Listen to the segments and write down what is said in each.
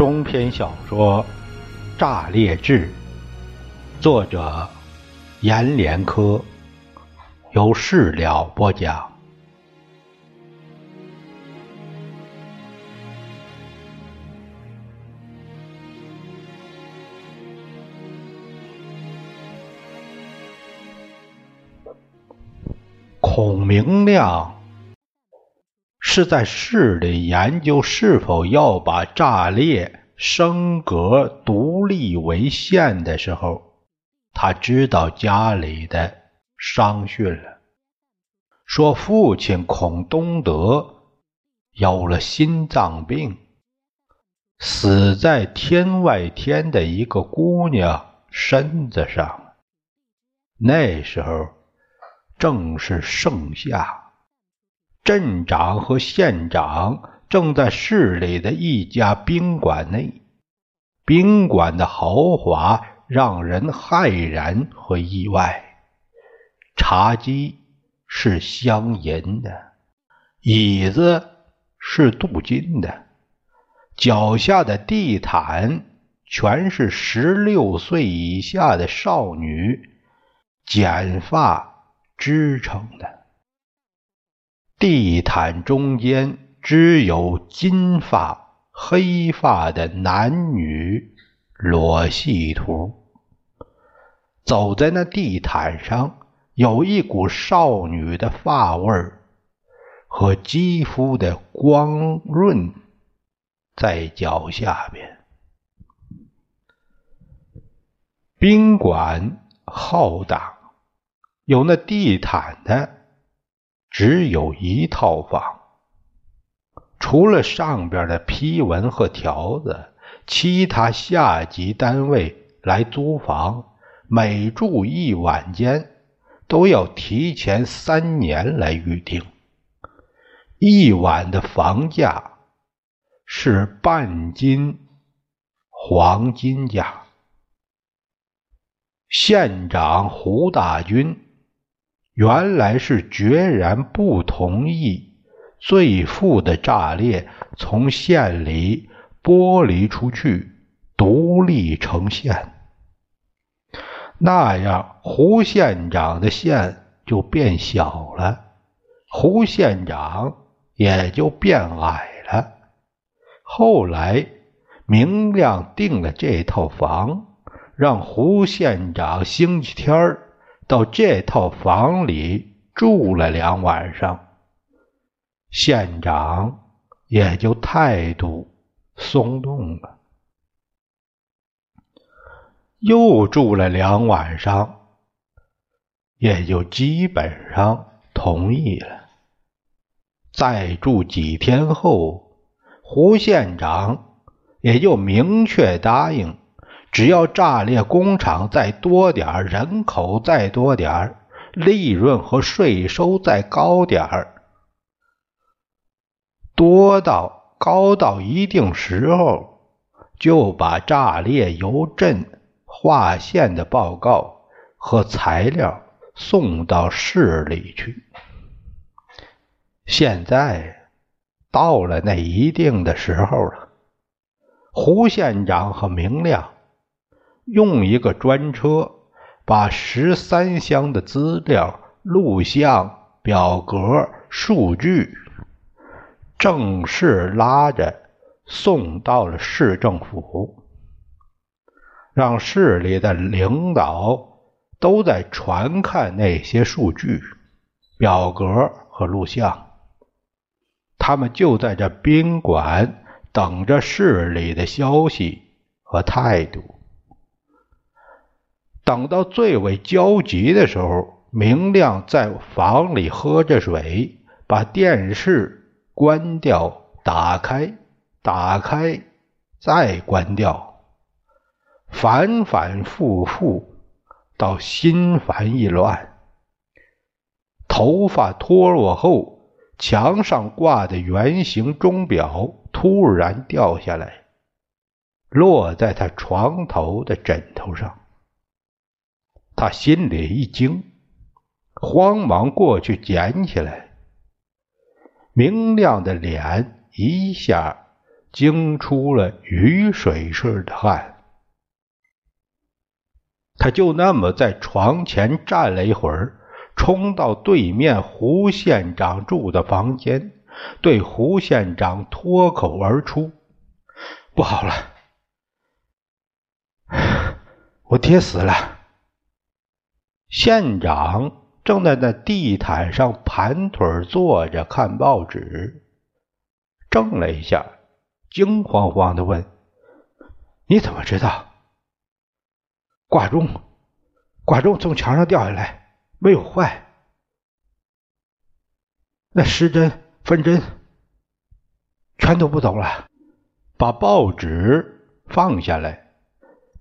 中篇小说《炸裂志》，作者阎连科，由事了播讲。孔明亮。是在市里研究是否要把炸裂升格独立为县的时候，他知道家里的伤讯了，说父亲孔东德有了心脏病，死在天外天的一个姑娘身子上。那时候正是盛夏。镇长和县长正在市里的一家宾馆内，宾馆的豪华让人骇然和意外。茶几是镶银的，椅子是镀金的，脚下的地毯全是十六岁以下的少女剪发织成的。地毯中间只有金发、黑发的男女裸戏图。走在那地毯上，有一股少女的发味儿和肌肤的光润，在脚下边。宾馆浩大，有那地毯的。只有一套房，除了上边的批文和条子，其他下级单位来租房，每住一晚间都要提前三年来预定。一晚的房价是半斤黄金价。县长胡大军。原来是决然不同意最富的炸裂从县里剥离出去，独立成县。那样，胡县长的县就变小了，胡县长也就变矮了。后来，明亮定了这套房，让胡县长星期天。到这套房里住了两晚上，县长也就态度松动了。又住了两晚上，也就基本上同意了。再住几天后，胡县长也就明确答应。只要炸裂工厂再多点人口再多点利润和税收再高点儿，多到高到一定时候，就把炸裂由镇划线的报告和材料送到市里去。现在到了那一定的时候了，胡县长和明亮。用一个专车，把十三箱的资料、录像、表格、数据，正式拉着送到了市政府，让市里的领导都在传看那些数据、表格和录像。他们就在这宾馆等着市里的消息和态度。等到最为焦急的时候，明亮在房里喝着水，把电视关掉、打开、打开、再关掉，反反复复，到心烦意乱。头发脱落后，墙上挂的圆形钟表突然掉下来，落在他床头的枕头上。他心里一惊，慌忙过去捡起来。明亮的脸一下惊出了雨水似的汗。他就那么在床前站了一会儿，冲到对面胡县长住的房间，对胡县长脱口而出：“不好了，我爹死了。”县长正在那地毯上盘腿坐着看报纸，怔了一下，惊慌慌的问：“你怎么知道？挂钟，挂钟从墙上掉下来，没有坏。那时针、分针全都不走了。”把报纸放下来。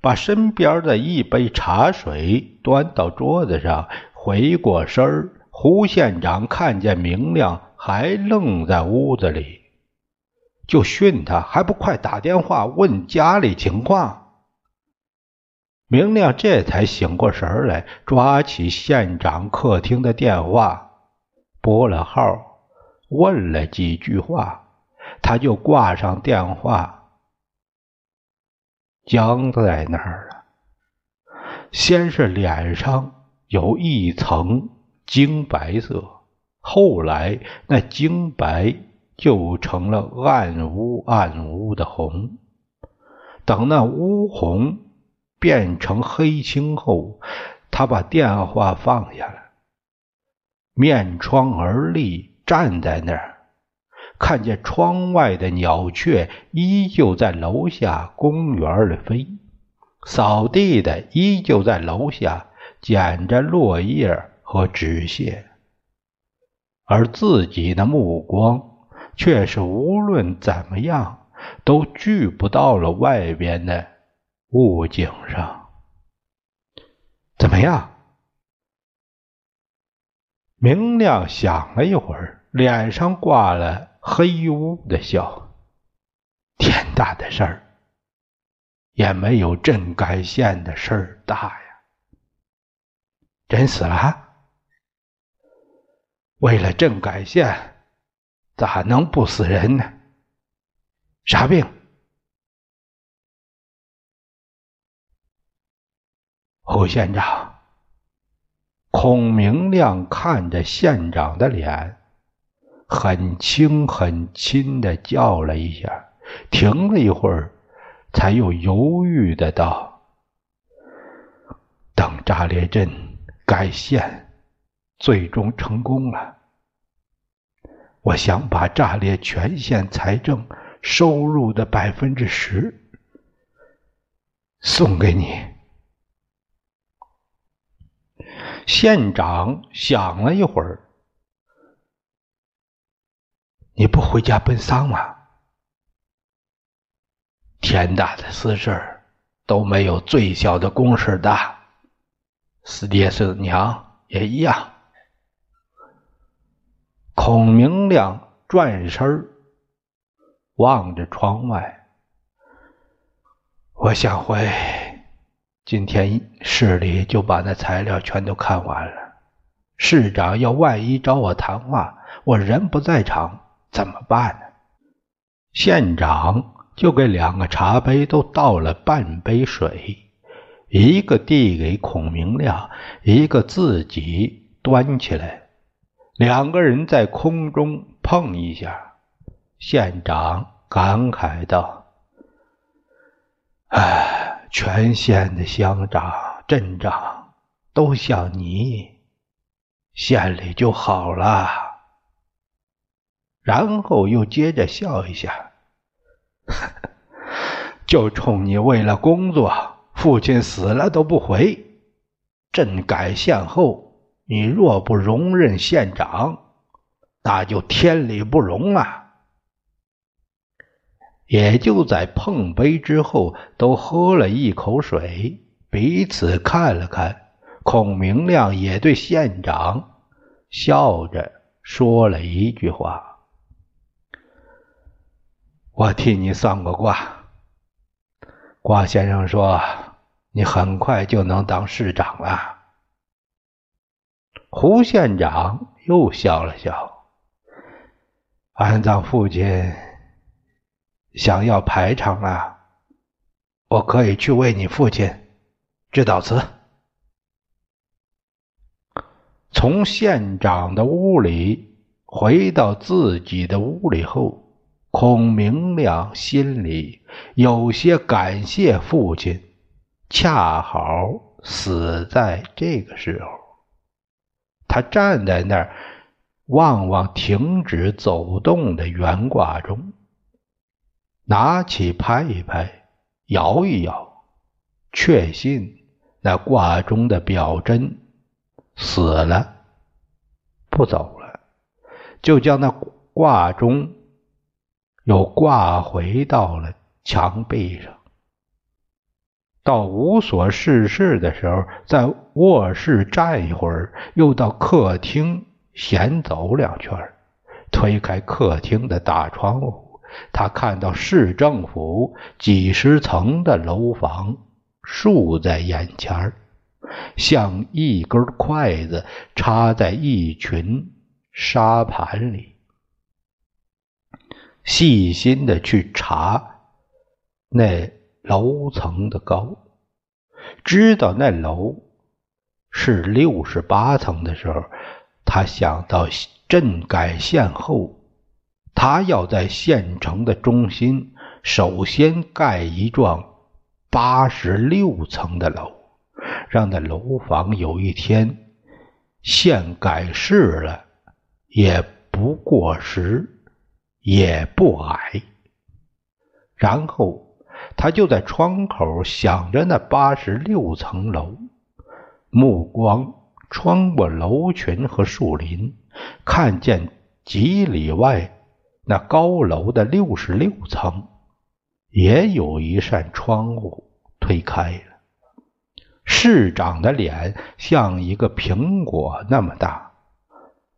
把身边的一杯茶水端到桌子上，回过身儿。胡县长看见明亮还愣在屋子里，就训他还不快打电话问家里情况。明亮这才醒过神来，抓起县长客厅的电话，拨了号，问了几句话，他就挂上电话。僵在那儿了。先是脸上有一层晶白色，后来那晶白就成了暗乌暗乌的红。等那乌红变成黑青后，他把电话放下了，面窗而立，站在那儿。看见窗外的鸟雀依旧在楼下公园里飞，扫地的依旧在楼下捡着落叶和纸屑，而自己的目光却是无论怎么样都聚不到了外边的物景上。怎么样？明亮想了一会儿，脸上挂了。黑屋的笑，天大的事儿，也没有镇改县的事儿大呀。人死了，为了镇改县，咋能不死人呢？啥病？胡县长，孔明亮看着县长的脸。很轻很轻的叫了一下，停了一会儿，才又犹豫的道：“等炸裂镇改县最终成功了，我想把炸裂全县财政收入的百分之十送给你。”县长想了一会儿。你不回家奔丧吗？天大的私事都没有最小的公事大，死爹死娘也一样。孔明亮转身望着窗外，我想回，今天市里就把那材料全都看完了。市长要万一找我谈话，我人不在场。怎么办呢？县长就给两个茶杯都倒了半杯水，一个递给孔明亮，一个自己端起来，两个人在空中碰一下。县长感慨道：“哎，全县的乡长、镇长都像你，县里就好了。”然后又接着笑一下，就冲你为了工作，父亲死了都不回。朕改县后，你若不容任县长，那就天理不容啊！也就在碰杯之后，都喝了一口水，彼此看了看。孔明亮也对县长笑着说了一句话。我替你算过卦，卦先生说你很快就能当市长了。胡县长又笑了笑，安葬父亲想要排场了，我可以去为你父亲致悼词。从县长的屋里回到自己的屋里后，孔明亮心里有些感谢父亲，恰好死在这个时候。他站在那儿，望望停止走动的圆挂钟，拿起拍一拍，摇一摇，确信那挂钟的表针。死了，不走了，就将那挂钟又挂回到了墙壁上。到无所事事的时候，在卧室站一会儿，又到客厅闲走两圈推开客厅的大窗户，他看到市政府几十层的楼房竖在眼前。像一根筷子插在一群沙盘里，细心的去查那楼层的高，知道那楼是六十八层的时候，他想到镇改县后，他要在县城的中心首先盖一幢八十六层的楼。让那楼房有一天县改市了，也不过时，也不矮。然后他就在窗口想着那八十六层楼，目光穿过楼群和树林，看见几里外那高楼的六十六层，也有一扇窗户推开了。市长的脸像一个苹果那么大，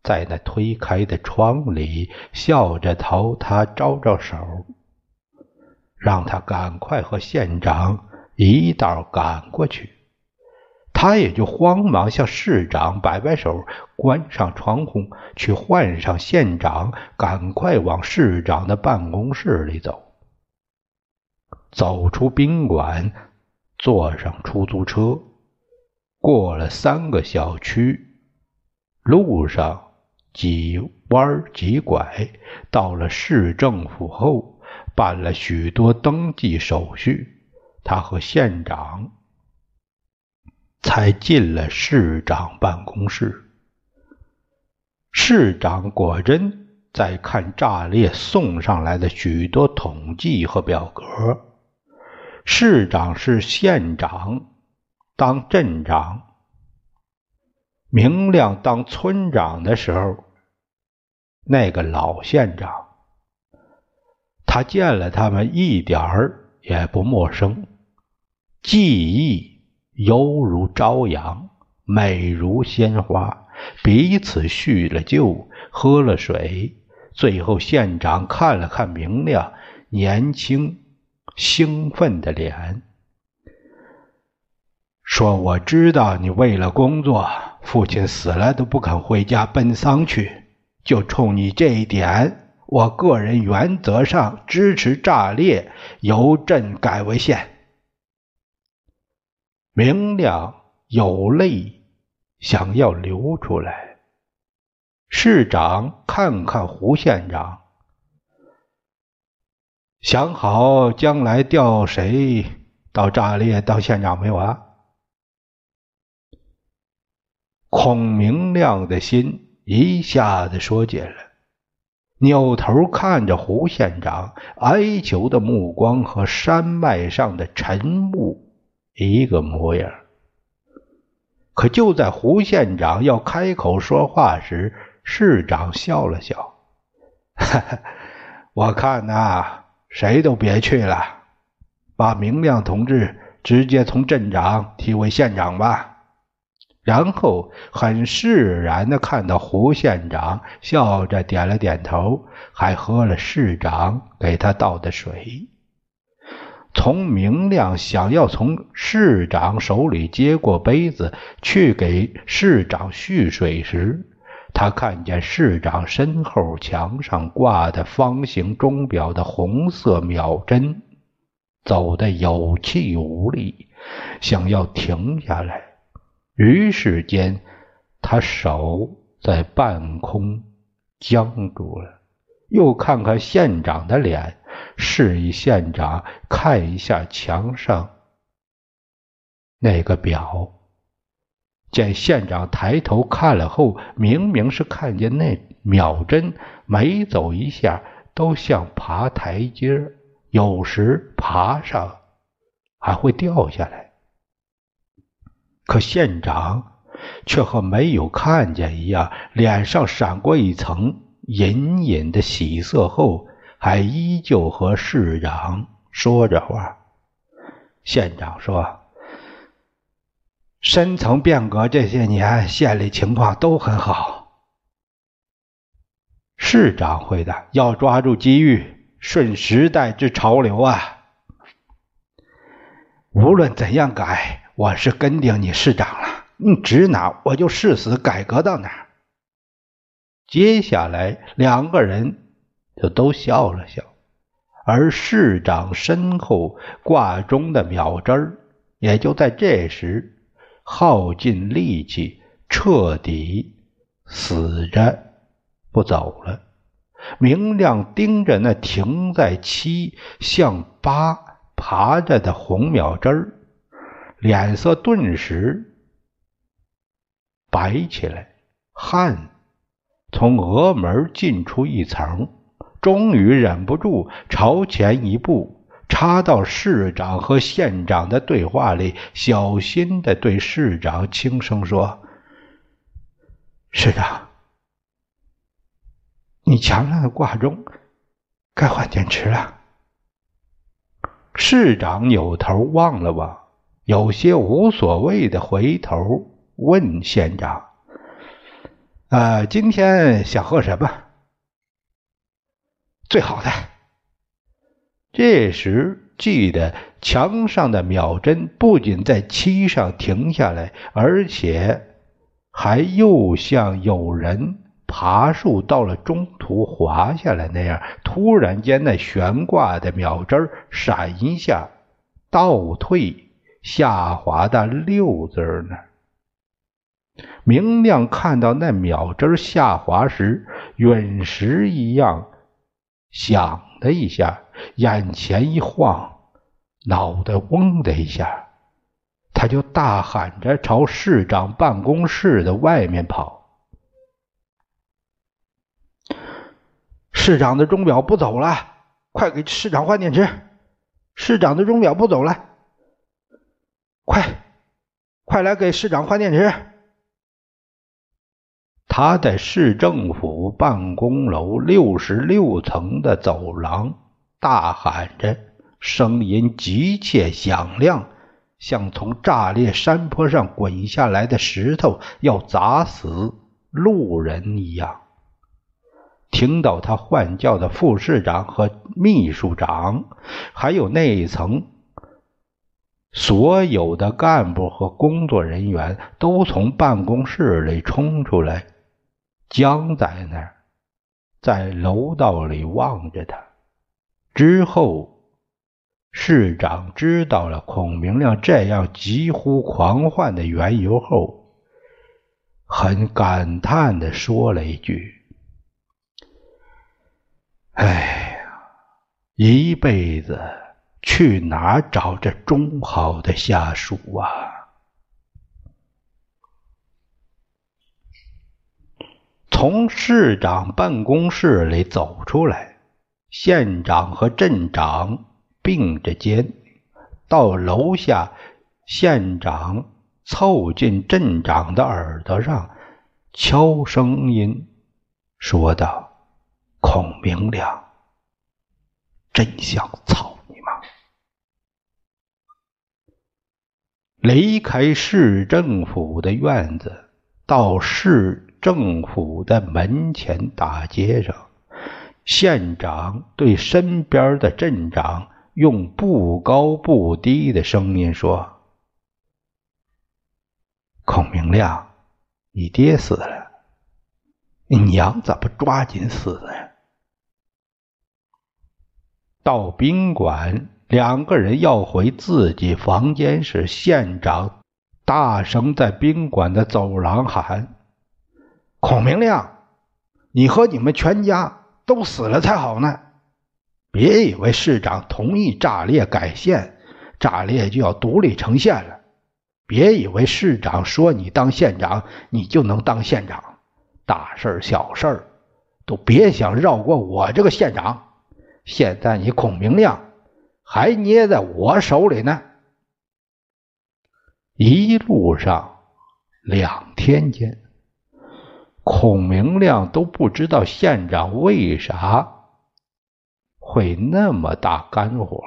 在那推开的窗里笑着朝他招招手，让他赶快和县长一道赶过去。他也就慌忙向市长摆摆手，关上窗户，去换上县长，赶快往市长的办公室里走。走出宾馆。坐上出租车，过了三个小区，路上几弯几拐，到了市政府后，办了许多登记手续，他和县长才进了市长办公室。市长果真在看炸裂送上来的许多统计和表格。市长是县长，当镇长。明亮当村长的时候，那个老县长，他见了他们一点儿也不陌生，记忆犹如朝阳，美如鲜花。彼此叙了旧，喝了水，最后县长看了看明亮，年轻。兴奋的脸说：“我知道你为了工作，父亲死了都不肯回家奔丧去。就冲你这一点，我个人原则上支持炸裂，由镇改为县。”明亮有泪想要流出来。市长看看胡县长。想好将来调谁到炸裂当县长没有啊？孔明亮的心一下子缩紧了，扭头看着胡县长，哀求的目光和山脉上的沉雾一个模样。可就在胡县长要开口说话时，市长笑了笑：“哈哈，我看呐。”谁都别去了，把明亮同志直接从镇长提为县长吧。然后很释然的看到胡县长笑着点了点头，还喝了市长给他倒的水。从明亮想要从市长手里接过杯子去给市长续水时，他看见市长身后墙上挂的方形钟表的红色秒针，走得有气无力，想要停下来。于是间，他手在半空僵住了。又看看县长的脸，示意县长看一下墙上那个表。见县长抬头看了后，明明是看见那秒针每走一下都像爬台阶，有时爬上还会掉下来。可县长却和没有看见一样，脸上闪过一层隐隐的喜色，后还依旧和市长说着话。县长说。深层变革这些年，县里情况都很好。市长回答：“要抓住机遇，顺时代之潮流啊！无论怎样改，我是跟定你市长了。你指哪，我就誓死改革到哪。”接下来，两个人就都笑了笑，而市长身后挂钟的秒针，也就在这时。耗尽力气，彻底死着不走了。明亮盯着那停在七向八爬着的红秒针，脸色顿时白起来，汗从额门进出一层，终于忍不住朝前一步。插到市长和县长的对话里，小心的对市长轻声说：“市长，你墙上的挂钟该换电池了。”市长扭头望了望，有些无所谓的回头问县长：“呃，今天想喝什么？最好的。”这时，记得墙上的秒针不仅在七上停下来，而且还又像有人爬树到了中途滑下来那样，突然间那悬挂的秒针闪一下，倒退下滑到六字呢。明亮看到那秒针下滑时，陨石一样响的一下。眼前一晃，脑袋嗡的一下，他就大喊着朝市长办公室的外面跑。市长的钟表不走了，快给市长换电池！市长的钟表不走了，快，快来给市长换电池！他在市政府办公楼六十六层的走廊。大喊着，声音急切响亮，像从炸裂山坡上滚下来的石头要砸死路人一样。听到他唤叫的副市长和秘书长，还有那一层所有的干部和工作人员，都从办公室里冲出来，僵在那儿，在楼道里望着他。之后，市长知道了孔明亮这样急呼狂唤的缘由后，很感叹的说了一句：“哎呀，一辈子去哪找这中好的下属啊？”从市长办公室里走出来。县长和镇长并着肩到楼下，县长凑近镇长的耳朵上，悄声音说道：“孔明亮，真想操你妈！”离开市政府的院子，到市政府的门前大街上。县长对身边的镇长用不高不低的声音说：“孔明亮，你爹死了，你娘怎么抓紧死呢？到宾馆，两个人要回自己房间时，县长大声在宾馆的走廊喊：“孔明亮，你和你们全家都死了才好呢！别以为市长同意炸裂改县，炸裂就要独立成县了。别以为市长说你当县长，你就能当县长。大事小事都别想绕过我这个县长。”现在你孔明亮还捏在我手里呢。一路上两天间，孔明亮都不知道县长为啥会那么大肝火，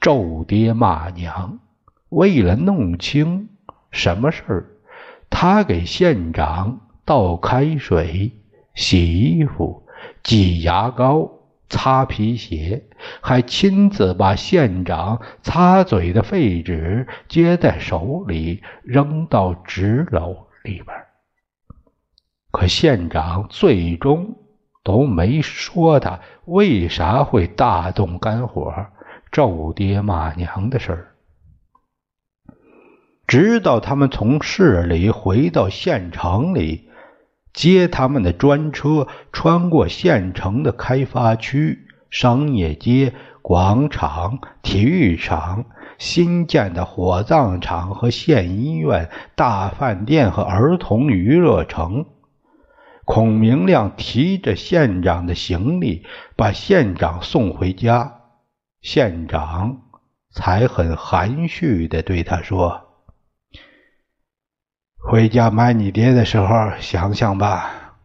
咒爹骂娘。为了弄清什么事儿，他给县长倒开水、洗衣服。挤牙膏、擦皮鞋，还亲自把县长擦嘴的废纸接在手里，扔到纸篓里边。可县长最终都没说他为啥会大动肝火、咒爹骂娘的事儿。直到他们从市里回到县城里。接他们的专车穿过县城的开发区、商业街、广场、体育场、新建的火葬场和县医院、大饭店和儿童娱乐城。孔明亮提着县长的行李，把县长送回家。县长才很含蓄地对他说。回家买你爹的时候，想想吧。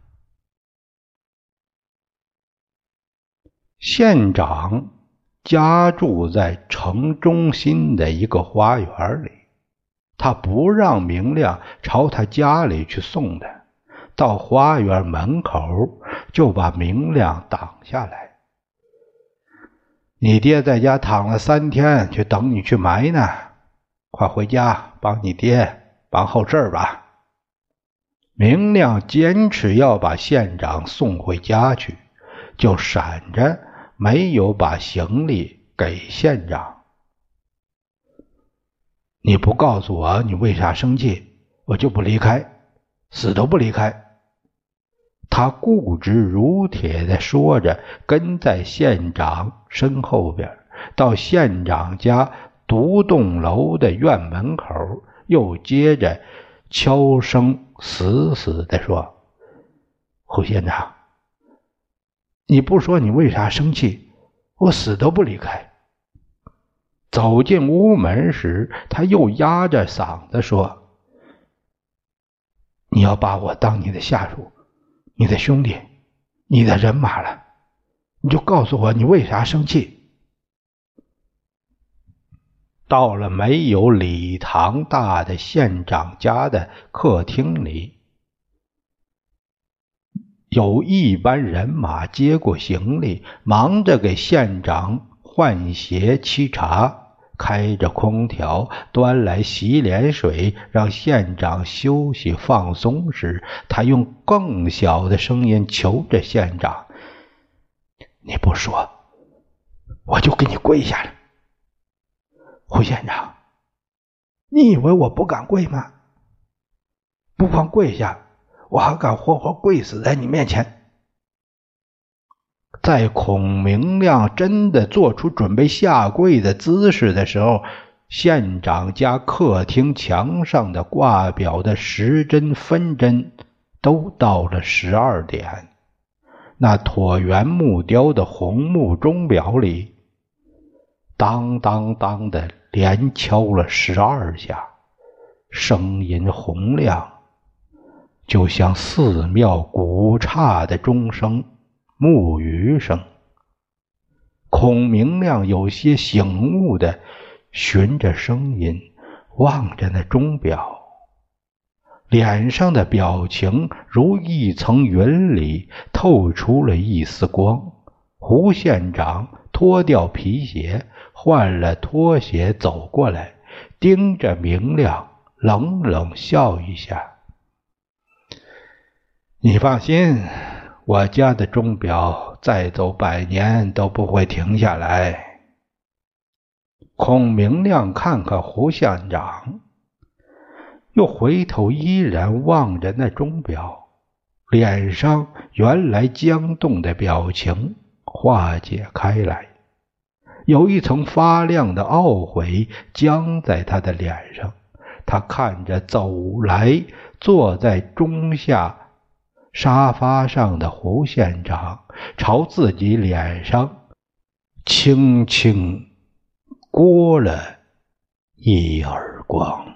县长家住在城中心的一个花园里，他不让明亮朝他家里去送他，到花园门口就把明亮挡下来。你爹在家躺了三天，就等你去埋呢。快回家帮你爹。办后事吧。明亮坚持要把县长送回家去，就闪着没有把行李给县长。你不告诉我你为啥生气，我就不离开，死都不离开。他固执如铁的说着，跟在县长身后边，到县长家独栋楼的院门口。又接着悄声死死地说：“胡县长，你不说你为啥生气，我死都不离开。”走进屋门时，他又压着嗓子说：“你要把我当你的下属、你的兄弟、你的人马了，你就告诉我你为啥生气。”到了没有礼堂大的县长家的客厅里，有一班人马接过行李，忙着给县长换鞋、沏茶，开着空调，端来洗脸水，让县长休息放松时，他用更小的声音求着县长：“你不说，我就给你跪下了。”胡县长，你以为我不敢跪吗？不光跪下，我还敢活活跪死在你面前。在孔明亮真的做出准备下跪的姿势的时候，县长家客厅墙上的挂表的时针分针都到了十二点，那椭圆木雕的红木钟表里，当当当的。连敲了十二下，声音洪亮，就像寺庙古刹的钟声、木鱼声。孔明亮有些醒悟的循着声音望着那钟表，脸上的表情如一层云里透出了一丝光。胡县长脱掉皮鞋。换了拖鞋走过来，盯着明亮，冷冷笑一下。你放心，我家的钟表再走百年都不会停下来。孔明亮看看胡县长，又回头依然望着那钟表，脸上原来僵冻的表情化解开来，有一层发亮的懊悔僵在他的脸上。他看着走来，坐在中下。沙发上的胡县长朝自己脸上轻轻掴了一耳光。